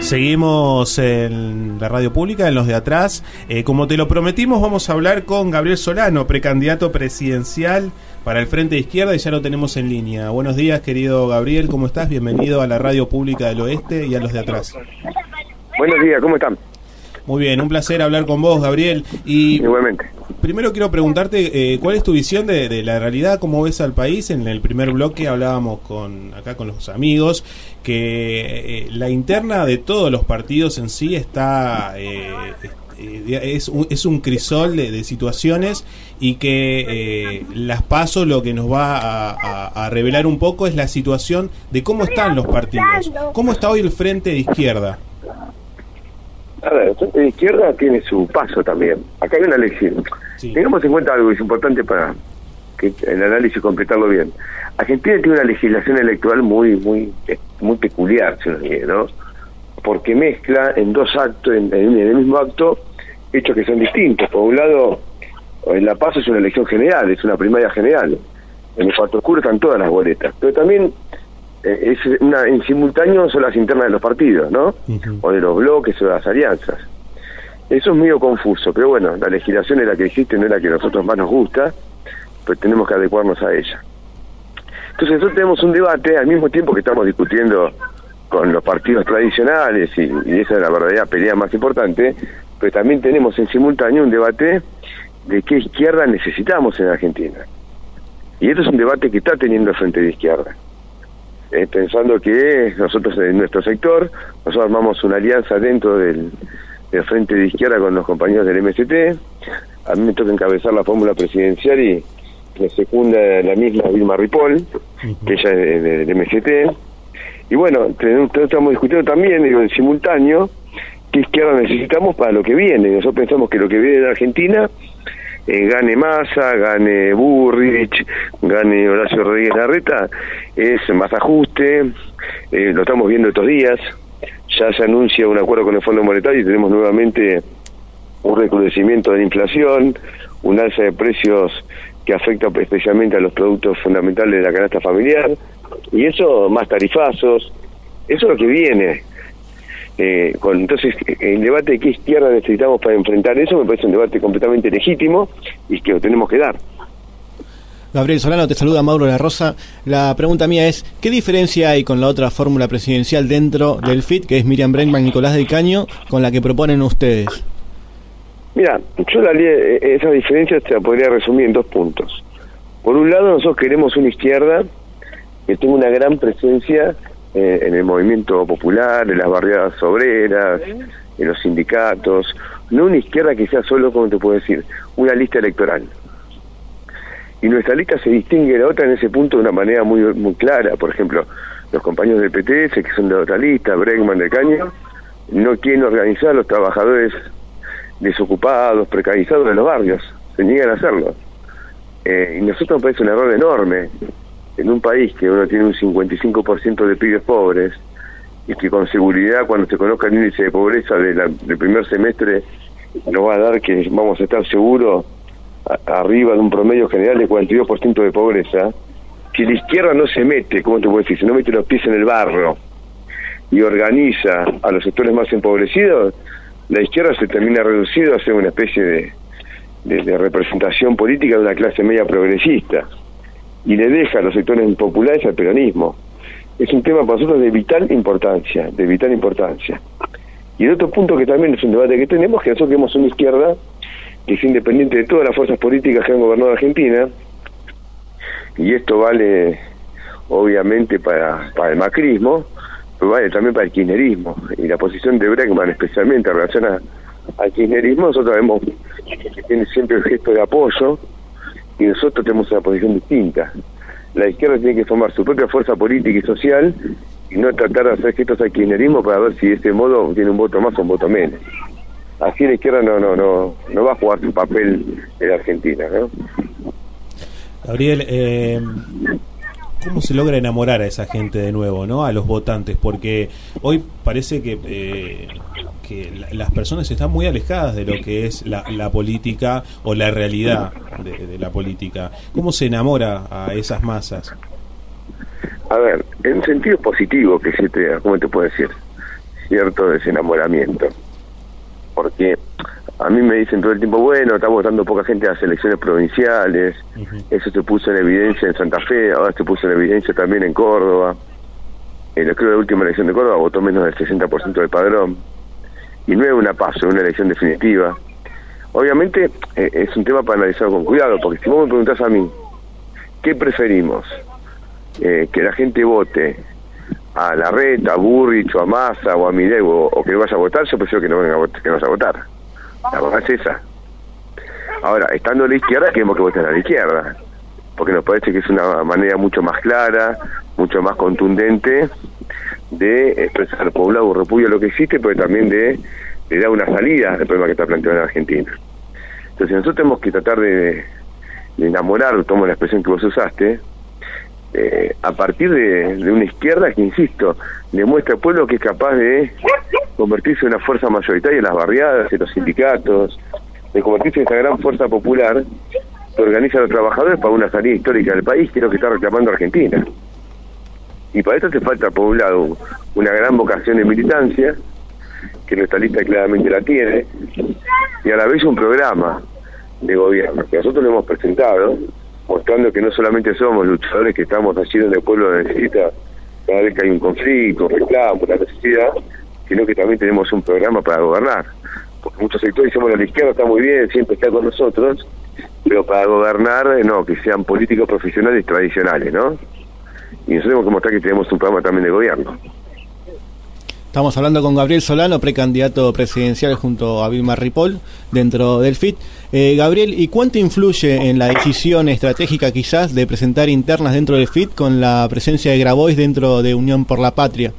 Seguimos en la radio pública, en los de atrás. Eh, como te lo prometimos, vamos a hablar con Gabriel Solano, precandidato presidencial para el Frente de Izquierda y ya lo tenemos en línea. Buenos días, querido Gabriel, ¿cómo estás? Bienvenido a la radio pública del oeste y a los de atrás. Buenos días, ¿cómo están? Muy bien, un placer hablar con vos, Gabriel. Y Igualmente. Primero quiero preguntarte eh, cuál es tu visión de, de la realidad, cómo ves al país. En el primer bloque hablábamos con acá con los amigos que eh, la interna de todos los partidos en sí está eh, eh, es, un, es un crisol de, situaciones y que eh, las paso lo que nos va a, a- a revelar un poco es la situación de cómo están los partidos. ¿Cómo está hoy el frente de izquierda? A ver, el frente de izquierda tiene su paso también. Acá hay una elección. Sí. Tengamos en cuenta algo que es importante para que el análisis completarlo bien. Argentina tiene una legislación electoral muy muy muy peculiar, si quiere, ¿no? Porque mezcla en dos actos, en, en el mismo acto, hechos que son distintos. Por un lado, en La Paz es una elección general, es una primaria general. En el Cuarto Oscuro están todas las boletas. Pero también eh, es una, en simultáneo son las internas de los partidos, ¿no? O de los bloques o de las alianzas. Eso es medio confuso, pero bueno, la legislación es la que existe, no es la que a nosotros más nos gusta, pues tenemos que adecuarnos a ella. Entonces nosotros tenemos un debate al mismo tiempo que estamos discutiendo con los partidos tradicionales y, y esa es la verdadera pelea más importante, pero también tenemos en simultáneo un debate de qué izquierda necesitamos en Argentina. Y esto es un debate que está teniendo el Frente de Izquierda. Eh, pensando que nosotros en nuestro sector, nosotros armamos una alianza dentro del, del Frente de Izquierda con los compañeros del MST, a mí me toca encabezar la fórmula presidencial y me secunda la misma Vilma Ripoll, que ella es de- del MST, y bueno, estamos discutiendo también, digo, en simultáneo, qué izquierda necesitamos para lo que viene. Nosotros pensamos que lo que viene en Argentina eh, gane Massa, gane Burrich, gane Horacio Rodríguez Larreta, es más ajuste, eh, lo estamos viendo estos días, ya se anuncia un acuerdo con el Fondo Monetario y tenemos nuevamente un recrudecimiento de la inflación, un alza de precios que afecta especialmente a los productos fundamentales de la canasta familiar, y eso más tarifazos, eso es lo que viene. Eh, con, entonces, el debate de qué izquierda necesitamos para enfrentar eso me parece un debate completamente legítimo y que lo tenemos que dar. Gabriel Solano, te saluda Mauro La Rosa. La pregunta mía es, ¿qué diferencia hay con la otra fórmula presidencial dentro del FIT, que es Miriam Bregman, Nicolás del Caño, con la que proponen ustedes? Mira, yo la, eh, esa diferencia se la podría resumir en dos puntos. Por un lado, nosotros queremos una izquierda que tenga una gran presencia eh, en el movimiento popular, en las barriadas obreras, en los sindicatos, no una izquierda que sea solo, como te puedo decir, una lista electoral. Y nuestra lista se distingue de la otra en ese punto de una manera muy muy clara. Por ejemplo, los compañeros del PTS, que son de otra lista, Bregman de Caño, no quieren organizar a los trabajadores desocupados, precarizados de los barrios, se niegan a hacerlo. Eh, y nosotros nos parece un error enorme en un país que uno tiene un 55% de pibes pobres y que con seguridad cuando se conozca el índice de pobreza de la- del primer semestre nos va a dar que vamos a estar seguros arriba de un promedio general de 42% de pobreza, que la izquierda no se mete, ¿cómo te puedo decir? Si no mete los pies en el barro y organiza a los sectores más empobrecidos, la izquierda se termina reducido a ser una especie de, representación política de una clase media progresista y le deja a los sectores populares al peronismo. Es un tema para nosotros de vital importancia, de vital importancia. Y el otro punto que también es un debate que tenemos, que nosotros queremos una izquierda que es independiente de todas las fuerzas políticas que han gobernado Argentina, y esto vale obviamente para, el macrismo, pero vale también para el kirchnerismo. Y la posición de Bregman, especialmente en relación a- al kirchnerismo, nosotros vemos que tiene siempre el gesto de apoyo, y nosotros tenemos una posición distinta. La izquierda tiene que formar su propia fuerza política y social y no tratar de hacer gestos al kirchnerismo para ver si de ese modo tiene un voto más o un voto menos. Así la izquierda no no no no va a jugar su papel en Argentina, ¿no? Gabriel, eh, ¿cómo se logra enamorar a esa gente de nuevo, no? A los votantes, porque hoy parece que, eh, que la- las personas están muy alejadas de lo que es la, la política o la realidad de, de la política. ¿Cómo se enamora a esas masas? a ver, en un sentido positivo que se te, ¿cómo te puedo decir? Cierto desenamoramiento. Porque a mí me dicen todo el tiempo, bueno, está votando poca gente a las elecciones provinciales, eso se puso en evidencia en Santa Fe, ahora se puso en evidencia también en Córdoba. En creo que la última elección de Córdoba votó menos del 60% del padrón. Y no es una paso, es una elección definitiva. Obviamente eh, es un tema para analizar con cuidado, porque si vos me preguntás a mí, ¿qué preferimos? Eh, que la gente vote a la reta, a Burrich, o a Massa, o a Milei, o, que vaya a votar, yo prefiero que no venga a votar, que no vaya a votar. La verdad es esa. Ahora, estando a la izquierda, queremos que voten a la izquierda, porque nos parece que es una manera mucho más clara, mucho más contundente de expresar poblado repudio lo que existe, pero también de, dar una salida al problema que está planteando en Argentina. Entonces nosotros tenemos que tratar de, de enamorar, tomo la expresión que vos usaste, eh, a partir de, una izquierda que, insisto, demuestra al pueblo que es capaz de convertirse en una fuerza mayoritaria en las barriadas, en los sindicatos, de convertirse en esa gran fuerza popular que organiza a los trabajadores para una salida histórica del país, que es lo que está reclamando Argentina. Y para eso hace falta, por un lado, una gran vocación de militancia, que nuestra lista claramente la tiene, y a la vez un programa de gobierno, que nosotros lo hemos presentado, mostrando que no solamente somos luchadores que estamos allí donde el pueblo necesita cada vez que hay un conflicto, un reclamo, una necesidad, sino que también tenemos un programa para gobernar. Porque muchos sectores dicen, bueno, la izquierda está muy bien, siempre está con nosotros, pero para gobernar, eh, no, que sean políticos profesionales tradicionales, ¿no? Y nosotros tenemos que mostrar que tenemos un programa también de gobierno. Estamos hablando con Gabriel Solano, precandidato presidencial junto a Vilma Ripoll dentro del FIT. Eh, Gabriel, ¿y cuánto influye en la decisión estratégica quizás de presentar internas dentro del FIT con la presencia de Grabois dentro de Unión por la Patria?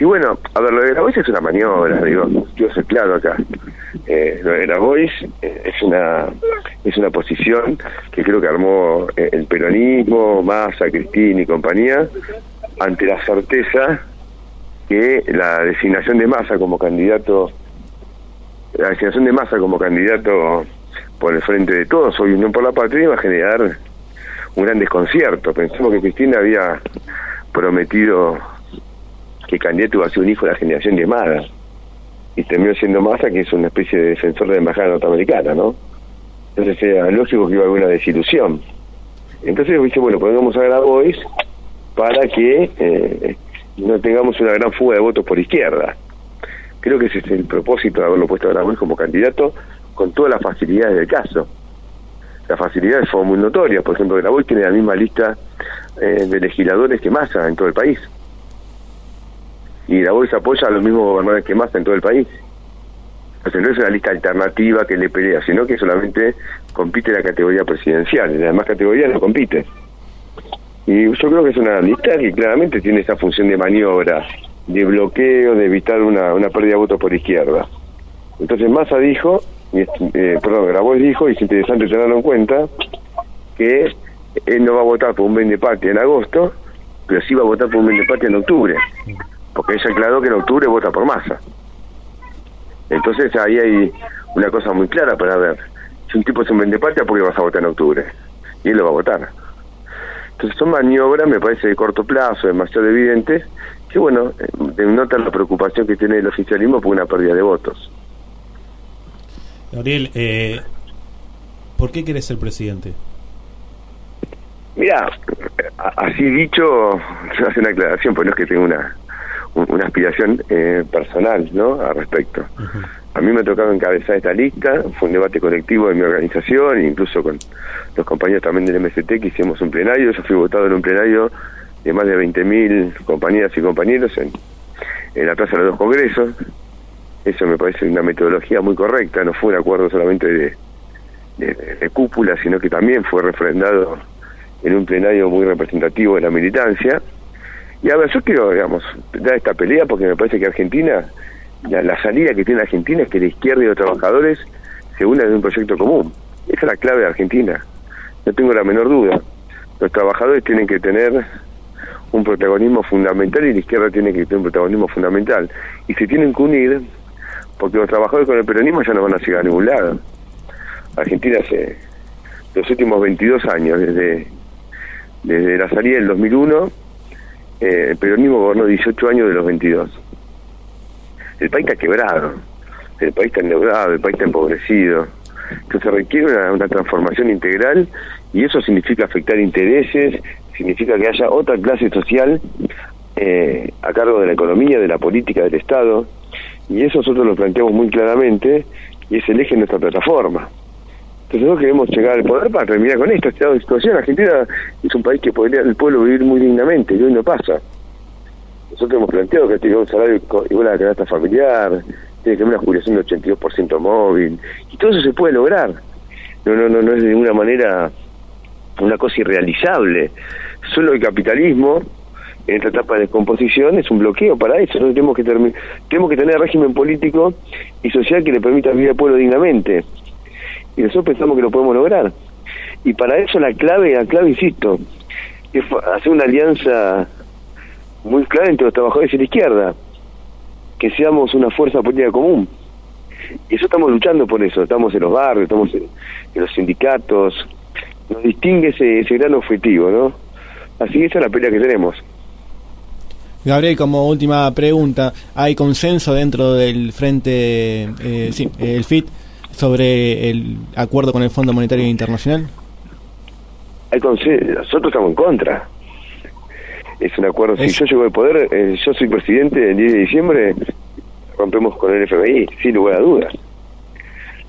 Y bueno, a ver, lo de Grabois es una maniobra, digo, quiero ser claro acá. Eh, lo de Grabois eh, es una es una posición que creo que armó el peronismo, Massa, Cristina y compañía, ante la certeza que la designación de Massa como candidato, la designación de Massa como candidato por el frente de todos, hoy Unión por la Patria, va a generar un gran desconcierto. Pensamos que Cristina había prometido que candidato iba a ser un hijo de la generación llamada y terminó siendo Massa, que es una especie de defensor de la embajada norteamericana, ¿no? Entonces era lógico que iba a haber una desilusión. Entonces dice, bueno, pongamos a Grabois para que eh, no tengamos una gran fuga de votos por izquierda. Creo que ese es el propósito de haberlo puesto a Grabois como candidato con todas las facilidades del caso. Las facilidades fueron muy notorias, por ejemplo, Grabois tiene la misma lista eh, de legisladores que Massa en todo el país. Y Grabois apoya a los mismos gobernadores que Massa en todo el país. Entonces no es una lista alternativa que le pelea, sino que solamente compite en la categoría presidencial, en las demás categorías no compite. Y yo creo que es una lista que claramente tiene esa función de maniobra, de bloqueo, de evitar una, una pérdida de votos por izquierda. Entonces Massa dijo, y, eh, perdón, Grabois dijo, y es interesante tenerlo en cuenta, que él no va a votar por un Ben de Patria en agosto, pero sí va a votar por un Ben de Patria en octubre, porque ella aclaró que en octubre vota por Massa. Entonces ahí hay una cosa muy clara para ver. Si un tipo es un Ben de Patria, ¿por qué vas a votar en octubre? Y él lo va a votar. Entonces son maniobras, me parece, de corto plazo, demasiado evidentes, que bueno, denotan la preocupación que tiene el oficialismo por una pérdida de votos. Gabriel, eh, ¿por qué querés ser presidente? Mira, así dicho, yo hace una aclaración, pues no es que tenga una, una aspiración eh, personal, ¿no? Al respecto. A mí me ha tocado encabezar esta lista, fue un debate colectivo de mi organización, incluso con los compañeros también del MST que hicimos un plenario, yo fui votado en un plenario de más de 20.000 compañeras y compañeros en, en la Plaza de los dos congresos. Eso me parece una metodología muy correcta, no fue un acuerdo solamente de, de cúpula, sino que también fue refrendado en un plenario muy representativo de la militancia. Y a ver, yo quiero, digamos, dar esta pelea porque me parece que Argentina la, salida que tiene Argentina es que la izquierda y los trabajadores se unan en un proyecto común. Esa es la clave de Argentina. No tengo la menor duda. Los trabajadores tienen que tener un protagonismo fundamental y la izquierda tiene que tener un protagonismo fundamental. Y se tienen que unir porque los trabajadores con el peronismo ya no van a llegar a ningún lado. Argentina hace los últimos 22 años, desde Desde la salida del 2001, eh, el peronismo gobernó 18 años de los 22. El país está quebrado, el país está endeudado, el país está empobrecido. Entonces requiere una, transformación integral y eso significa afectar intereses, significa que haya otra clase social eh, a cargo de la economía, de la política, del Estado. Y eso nosotros lo planteamos muy claramente y es el eje de nuestra plataforma. Entonces nosotros queremos llegar al poder para terminar con esto, estado de situación. Argentina es un país que podría el pueblo vivir muy dignamente y hoy no pasa. Nosotros hemos planteado que tiene un salario igual a la canasta familiar, tiene que haber una jubilación de 82% móvil, y todo eso se puede lograr. No, no, no, no es de ninguna manera una cosa irrealizable. Solo el capitalismo, en esta etapa de descomposición, es un bloqueo para eso. Nosotros tenemos que, tenemos que tener régimen político y social que le permita vivir al pueblo dignamente y nosotros pensamos que lo podemos lograr. Y para eso la clave, la clave, insisto, es hacer una alianza muy clara entre los trabajadores y la izquierda, que seamos una fuerza política común. Y eso estamos luchando por eso, estamos en los barrios, estamos en, los sindicatos, nos distingue ese, ese gran objetivo, ¿no? Así que esa es la pelea que tenemos. Gabriel, como última pregunta, ¿hay consenso dentro del frente, eh, sí, el FIT, sobre el acuerdo con el Fondo Monetario Internacional? Hay nosotros estamos en contra. Es un acuerdo. Si yo llego al poder, eh, yo soy presidente el 10 de diciembre, rompemos con el FMI, sin lugar a dudas.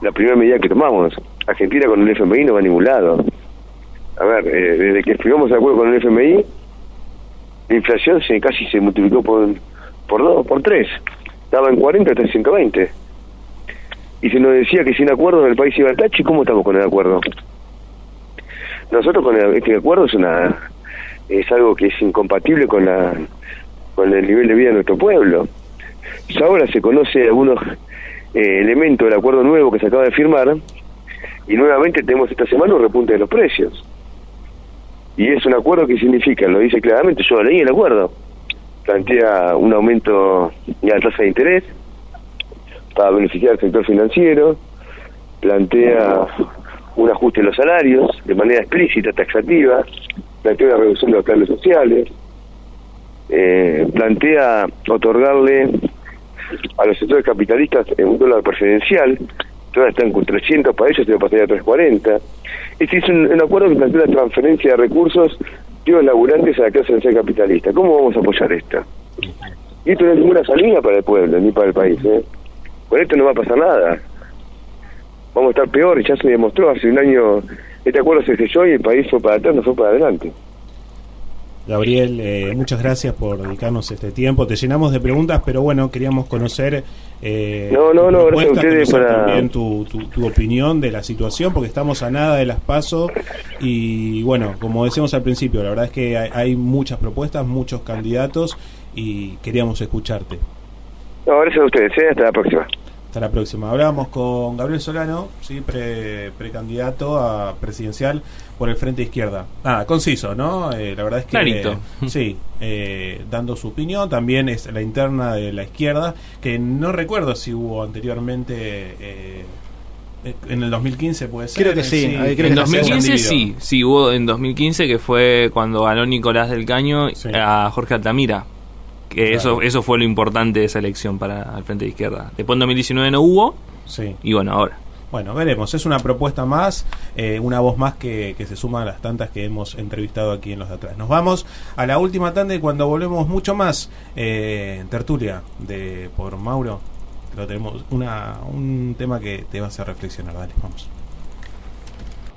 La primera medida que tomamos, Argentina con el FMI no va a ningún lado. A ver, eh, desde que firmamos el acuerdo con el FMI, la inflación se casi se multiplicó por, por dos, por tres. Estaba en 40 hasta 120 y se nos decía que sin acuerdo el país iba al tacho, ¿y cómo estamos con el acuerdo? Nosotros con este acuerdo es una es algo que es incompatible con la con el nivel de vida de nuestro pueblo. ahora se conoce algunos eh, elementos del acuerdo nuevo que se acaba de firmar y nuevamente tenemos esta semana un repunte de los precios. Y es un acuerdo que significa, lo dice claramente, yo leí el acuerdo, plantea un aumento de la tasa de interés, para beneficiar al sector financiero, plantea un ajuste de los salarios de manera explícita, taxativa, plantea una reducción de los planes sociales, eh, plantea otorgarle a los sectores capitalistas un dólar preferencial, todavía están con 300 para ellos, se va a pasar a 340. Este es un, acuerdo que plantea la transferencia de recursos de los laburantes a la clase social capitalista. ¿Cómo vamos a apoyar esto? Y esto no es ninguna salida para el pueblo, ni para el país. ¿eh? Con esto no va a pasar nada. Vamos a estar peor, ya se demostró hace un año, este acuerdo se selló y el país fue para atrás, no fue para adelante. Gabriel, eh, muchas gracias por dedicarnos este tiempo. Te llenamos de preguntas, pero bueno, queríamos conocer. Eh, no, no, no, gracias a ustedes para. También tu, tu, opinión de la situación, porque estamos a nada de las pasos. Y bueno, como decíamos al principio, la verdad es que hay muchas propuestas, muchos candidatos y queríamos escucharte. No, gracias a ustedes. ¿eh? Hasta la próxima. Hasta la próxima. Hablamos con Gabriel Solano, ¿sí? precandidato a presidencial por el Frente Izquierda. Ah, conciso, ¿no? Eh, la verdad es que... Clarito. sí, eh, dando su opinión. También es la interna de la izquierda, que no recuerdo si hubo anteriormente... en el 2015 puede ser. Creo que sí. en 2015 sí, sí hubo en 2015 que fue cuando ganó Nicolás del Caño a Jorge Altamira que eso, eso fue lo importante de esa elección para el Frente de Izquierda. Después en 2019 no hubo. Sí. Y bueno, ahora. Bueno, veremos. Es una propuesta más, eh, una voz más que, que, se suma a las tantas que hemos entrevistado aquí en los de atrás. Nos vamos a la última tanda y cuando volvemos mucho más, eh, tertulia de por Mauro, pero tenemos una, un tema que te va a hacer reflexionar. Dale, vamos.